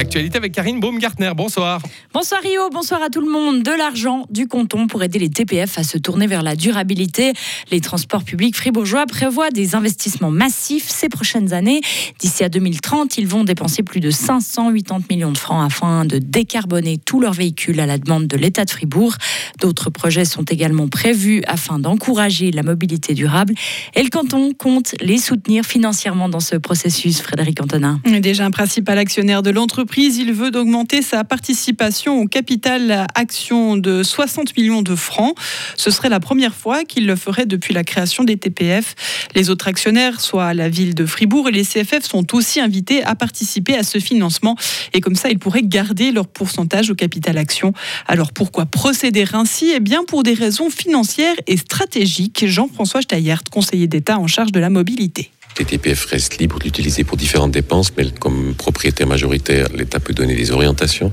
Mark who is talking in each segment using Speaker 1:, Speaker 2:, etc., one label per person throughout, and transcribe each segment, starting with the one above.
Speaker 1: L'actualité avec Karine Baumgartner. Bonsoir.
Speaker 2: Bonsoir Rio, bonsoir à tout le monde. De l'argent, du canton pour aider les TPF à se tourner vers la durabilité. Les transports publics fribourgeois prévoient des investissements massifs ces prochaines années. D'ici à 2030, ils vont dépenser plus de 580 millions de francs afin de décarboner tous leurs véhicules à la demande de l'État de Fribourg. D'autres projets sont également prévus afin d'encourager la mobilité durable. Et le canton compte les soutenir financièrement dans ce processus, Frédéric Antonin.
Speaker 3: Déjà un principal actionnaire de l'entreprise, il veut d'augmenter sa participation au capital action de 60 millions de francs. Ce serait la première fois qu'il le ferait depuis la création des TPF. Les autres actionnaires, soit la ville de Fribourg et les CFF, sont aussi invités à participer à ce financement. Et comme ça, ils pourraient garder leur pourcentage au capital action. Alors pourquoi procéder ainsi? Eh bien pour des raisons financières et stratégiques. Jean-François Steyert, conseiller d'État en charge de la mobilité.
Speaker 4: Les TPF restent libres d'utiliser pour différentes dépenses, mais comme propriétaire majoritaire, l'État peut donner des orientations.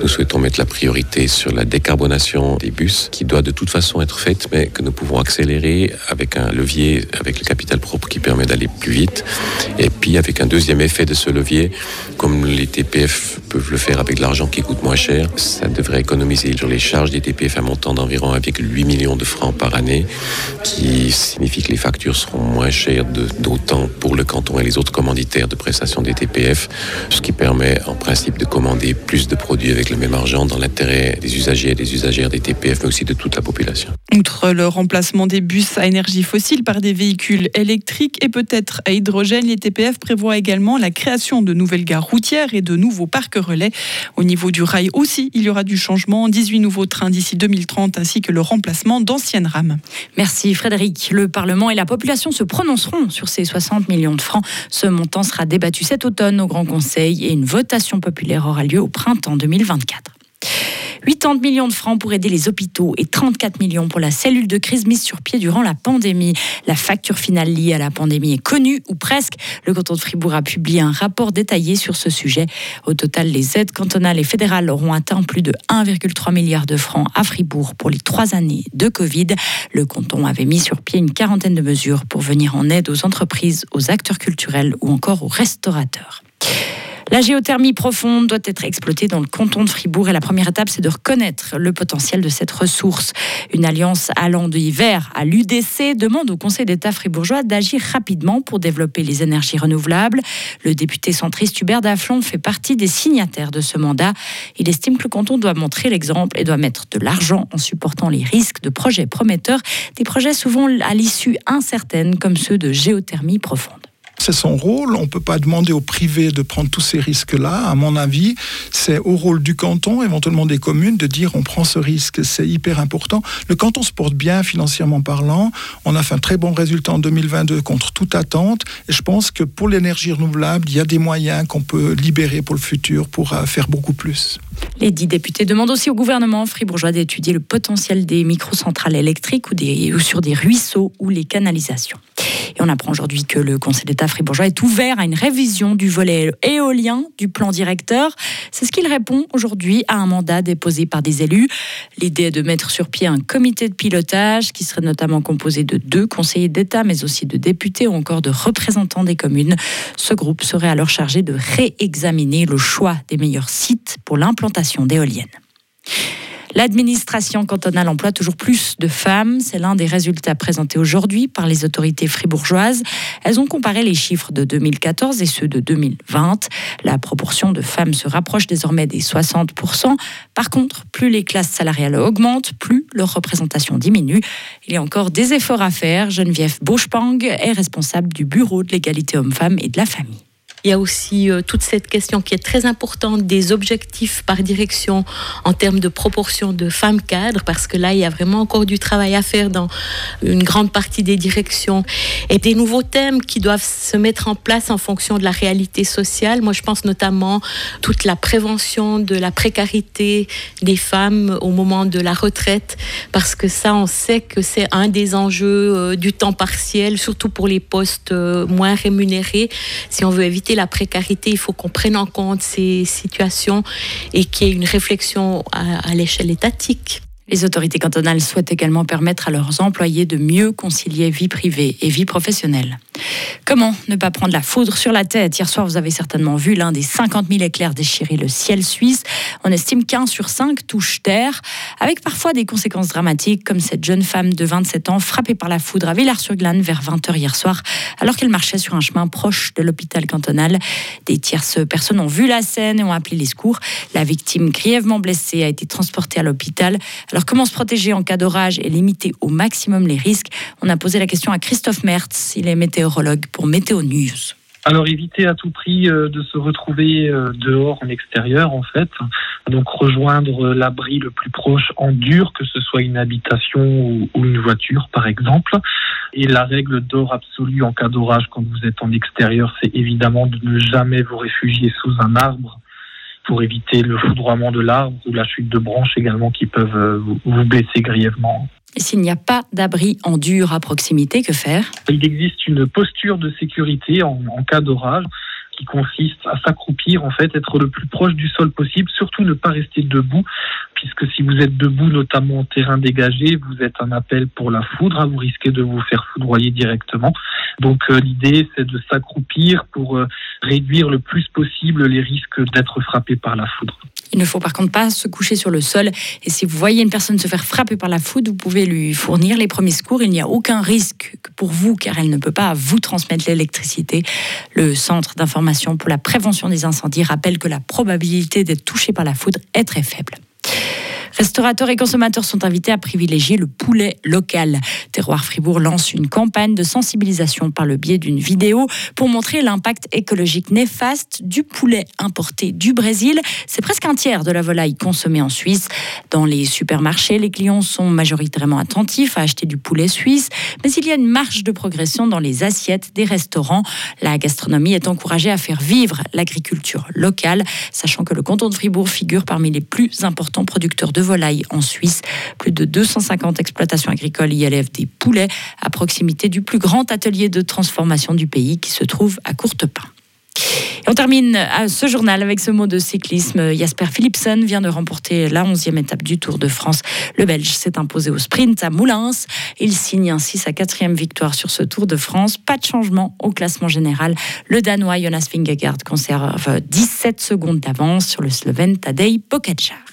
Speaker 4: Nous souhaitons mettre la priorité sur la décarbonation des bus, qui doit de toute façon être faite, mais que nous pouvons accélérer avec un levier, avec le capital propre qui permet d'aller plus vite. Et puis avec un deuxième effet de ce levier, comme les TPF peuvent le faire avec de l'argent qui coûte moins cher, ça devrait économiser sur les charges des TPF un montant d'environ 1,8 million de francs par année, qui signifie que les factures seront moins chères d'autant pour le canton et les autres commanditaires de prestations des TPF, ce qui permet en principe de commander plus de produits avec le même argent dans l'intérêt des usagers et des usagères des TPF, mais aussi de toute la population.
Speaker 3: Outre le remplacement des bus à énergie fossile par des véhicules électriques et peut-être à hydrogène, les TPF prévoient également la création de nouvelles gares routières et de nouveaux parcs relais. Au niveau du rail aussi, il y aura du changement, 18 nouveaux trains d'ici 2030 ainsi que le remplacement d'anciennes rames.
Speaker 2: Merci Frédéric. Le Parlement et la population se prononceront sur ces 60 millions de francs. Ce montant sera débattu cet automne au Grand Conseil et une votation populaire aura lieu au printemps 2024. 80 millions de francs pour aider les hôpitaux et 34 millions pour la cellule de crise mise sur pied durant la pandémie. La facture finale liée à la pandémie est connue, ou presque. Le canton de Fribourg a publié un rapport détaillé sur ce sujet. Au total, les aides cantonales et fédérales auront atteint plus de 1,3 milliard de francs à Fribourg pour les trois années de Covid. Le canton avait mis sur pied une quarantaine de mesures pour venir en aide aux entreprises, aux acteurs culturels ou encore aux restaurateurs. La géothermie profonde doit être exploitée dans le canton de Fribourg et la première étape, c'est de reconnaître le potentiel de cette ressource. Une alliance allant de hiver à l'UDC demande au Conseil d'État fribourgeois d'agir rapidement pour développer les énergies renouvelables. Le député centriste Hubert Daflon fait partie des signataires de ce mandat. Il estime que le canton doit montrer l'exemple et doit mettre de l'argent en supportant les risques de projets prometteurs, des projets souvent à l'issue incertaine comme ceux de géothermie profonde
Speaker 5: c'est son rôle. On ne peut pas demander au privé de prendre tous ces risques-là. À mon avis, c'est au rôle du canton, éventuellement des communes, de dire on prend ce risque. C'est hyper important. Le canton se porte bien financièrement parlant. On a fait un très bon résultat en 2022 contre toute attente. Et je pense que pour l'énergie renouvelable, il y a des moyens qu'on peut libérer pour le futur pour euh, faire beaucoup plus.
Speaker 2: Les dix députés demandent aussi au gouvernement fribourgeois d'étudier le potentiel des microcentrales électriques ou, sur des ruisseaux ou les canalisations. Et on apprend aujourd'hui que le Conseil d'État fribourgeois est ouvert à une révision du volet éolien du plan directeur. C'est ce qu'il répond aujourd'hui à un mandat déposé par des élus. L'idée est de mettre sur pied un comité de pilotage qui serait notamment composé de deux conseillers d'État, mais aussi de députés ou encore de représentants des communes. Ce groupe serait alors chargé de réexaminer le choix des meilleurs sites pour l'implantation d'éoliennes. L'administration cantonale emploie toujours plus de femmes. C'est l'un des résultats présentés aujourd'hui par les autorités fribourgeoises. Elles ont comparé les chiffres de 2014 et ceux de 2020. La proportion de femmes se rapproche désormais des 60%. Par contre, plus les classes salariales augmentent, plus leur représentation diminue. Il y a encore des efforts à faire. Geneviève Boschpang est responsable du Bureau de l'égalité homme-femme et de la famille.
Speaker 6: Il y a aussi euh, toute cette question qui est très importante des objectifs par direction en termes de proportion de femmes cadres, parce que là, il y a vraiment encore du travail à faire dans une grande partie des directions. Et des nouveaux thèmes qui doivent se mettre en place en fonction de la réalité sociale. Moi, je pense notamment toute la prévention de la précarité des femmes au moment de la retraite, parce que ça, on sait que c'est un des enjeux euh, du temps partiel, surtout pour les postes euh, moins rémunérés. Si on veut éviter la précarité, il faut qu'on prenne en compte ces situations et qu'il y ait une réflexion à, à l'échelle étatique.
Speaker 2: Les autorités cantonales souhaitent également permettre à leurs employés de mieux concilier vie privée et vie professionnelle. Comment ne pas prendre la foudre sur la tête Hier soir, vous avez certainement vu l'un des 50 000 éclairs déchirer le ciel suisse. On estime qu'un sur cinq touche terre, avec parfois des conséquences dramatiques, comme cette jeune femme de 27 ans frappée par la foudre à Villars-sur-Glane vers 20h hier soir, alors qu'elle marchait sur un chemin proche de l'hôpital cantonal. Des tierces personnes ont vu la scène et ont appelé les secours. La victime, grièvement blessée, a été transportée à l'hôpital. Alors, comment se protéger en cas d'orage et limiter au maximum les risques? On a posé la question à Christophe Mertz. Il est
Speaker 7: Alors éviter à tout prix euh, de se retrouver euh, dehors en extérieur en fait. Donc rejoindre l'abri le plus proche en dur, que ce soit une habitation ou une voiture par exemple. Et la règle d'or absolue en cas d'orage quand vous êtes en extérieur, c'est évidemment de ne jamais vous réfugier sous un arbre pour éviter le foudroiement de l'arbre ou la chute de branches également qui peuvent euh, vous blesser grièvement.
Speaker 2: Et s'il n'y a pas d'abri en dur à proximité, que faire?
Speaker 7: Il existe une posture de sécurité en, en cas d'orage qui consiste à s'accroupir, en fait, être le plus proche du sol possible, surtout ne pas rester debout, puisque si vous êtes debout, notamment en terrain dégagé, vous êtes un appel pour la foudre, hein, vous risquez de vous faire foudroyer directement. Donc euh, l'idée, c'est de s'accroupir pour euh, réduire le plus possible les risques d'être frappé par la foudre.
Speaker 2: Il ne faut par contre pas se coucher sur le sol. Et si vous voyez une personne se faire frapper par la foudre, vous pouvez lui fournir les premiers secours. Il n'y a aucun risque pour vous car elle ne peut pas vous transmettre l'électricité. Le Centre d'information pour la prévention des incendies rappelle que la probabilité d'être touché par la foudre est très faible. Restaurateurs et consommateurs sont invités à privilégier le poulet local. Terroir Fribourg lance une campagne de sensibilisation par le biais d'une vidéo pour montrer l'impact écologique néfaste du poulet importé du Brésil. C'est presque un tiers de la volaille consommée en Suisse. Dans les supermarchés, les clients sont majoritairement attentifs à acheter du poulet suisse, mais il y a une marge de progression dans les assiettes des restaurants. La gastronomie est encouragée à faire vivre l'agriculture locale, sachant que le canton de Fribourg figure parmi les plus importants producteurs de volailles en Suisse. Plus de 250 exploitations agricoles y élèvent des poulets à proximité du plus grand atelier de transformation du pays qui se trouve à Courtepin. Et on termine ce journal avec ce mot de cyclisme. Jasper Philipsen vient de remporter la 11e étape du Tour de France. Le Belge s'est imposé au sprint à Moulins. Il signe ainsi sa quatrième victoire sur ce Tour de France. Pas de changement au classement général. Le Danois Jonas Vingegaard conserve 17 secondes d'avance sur le Slovène Tadej Pogacar.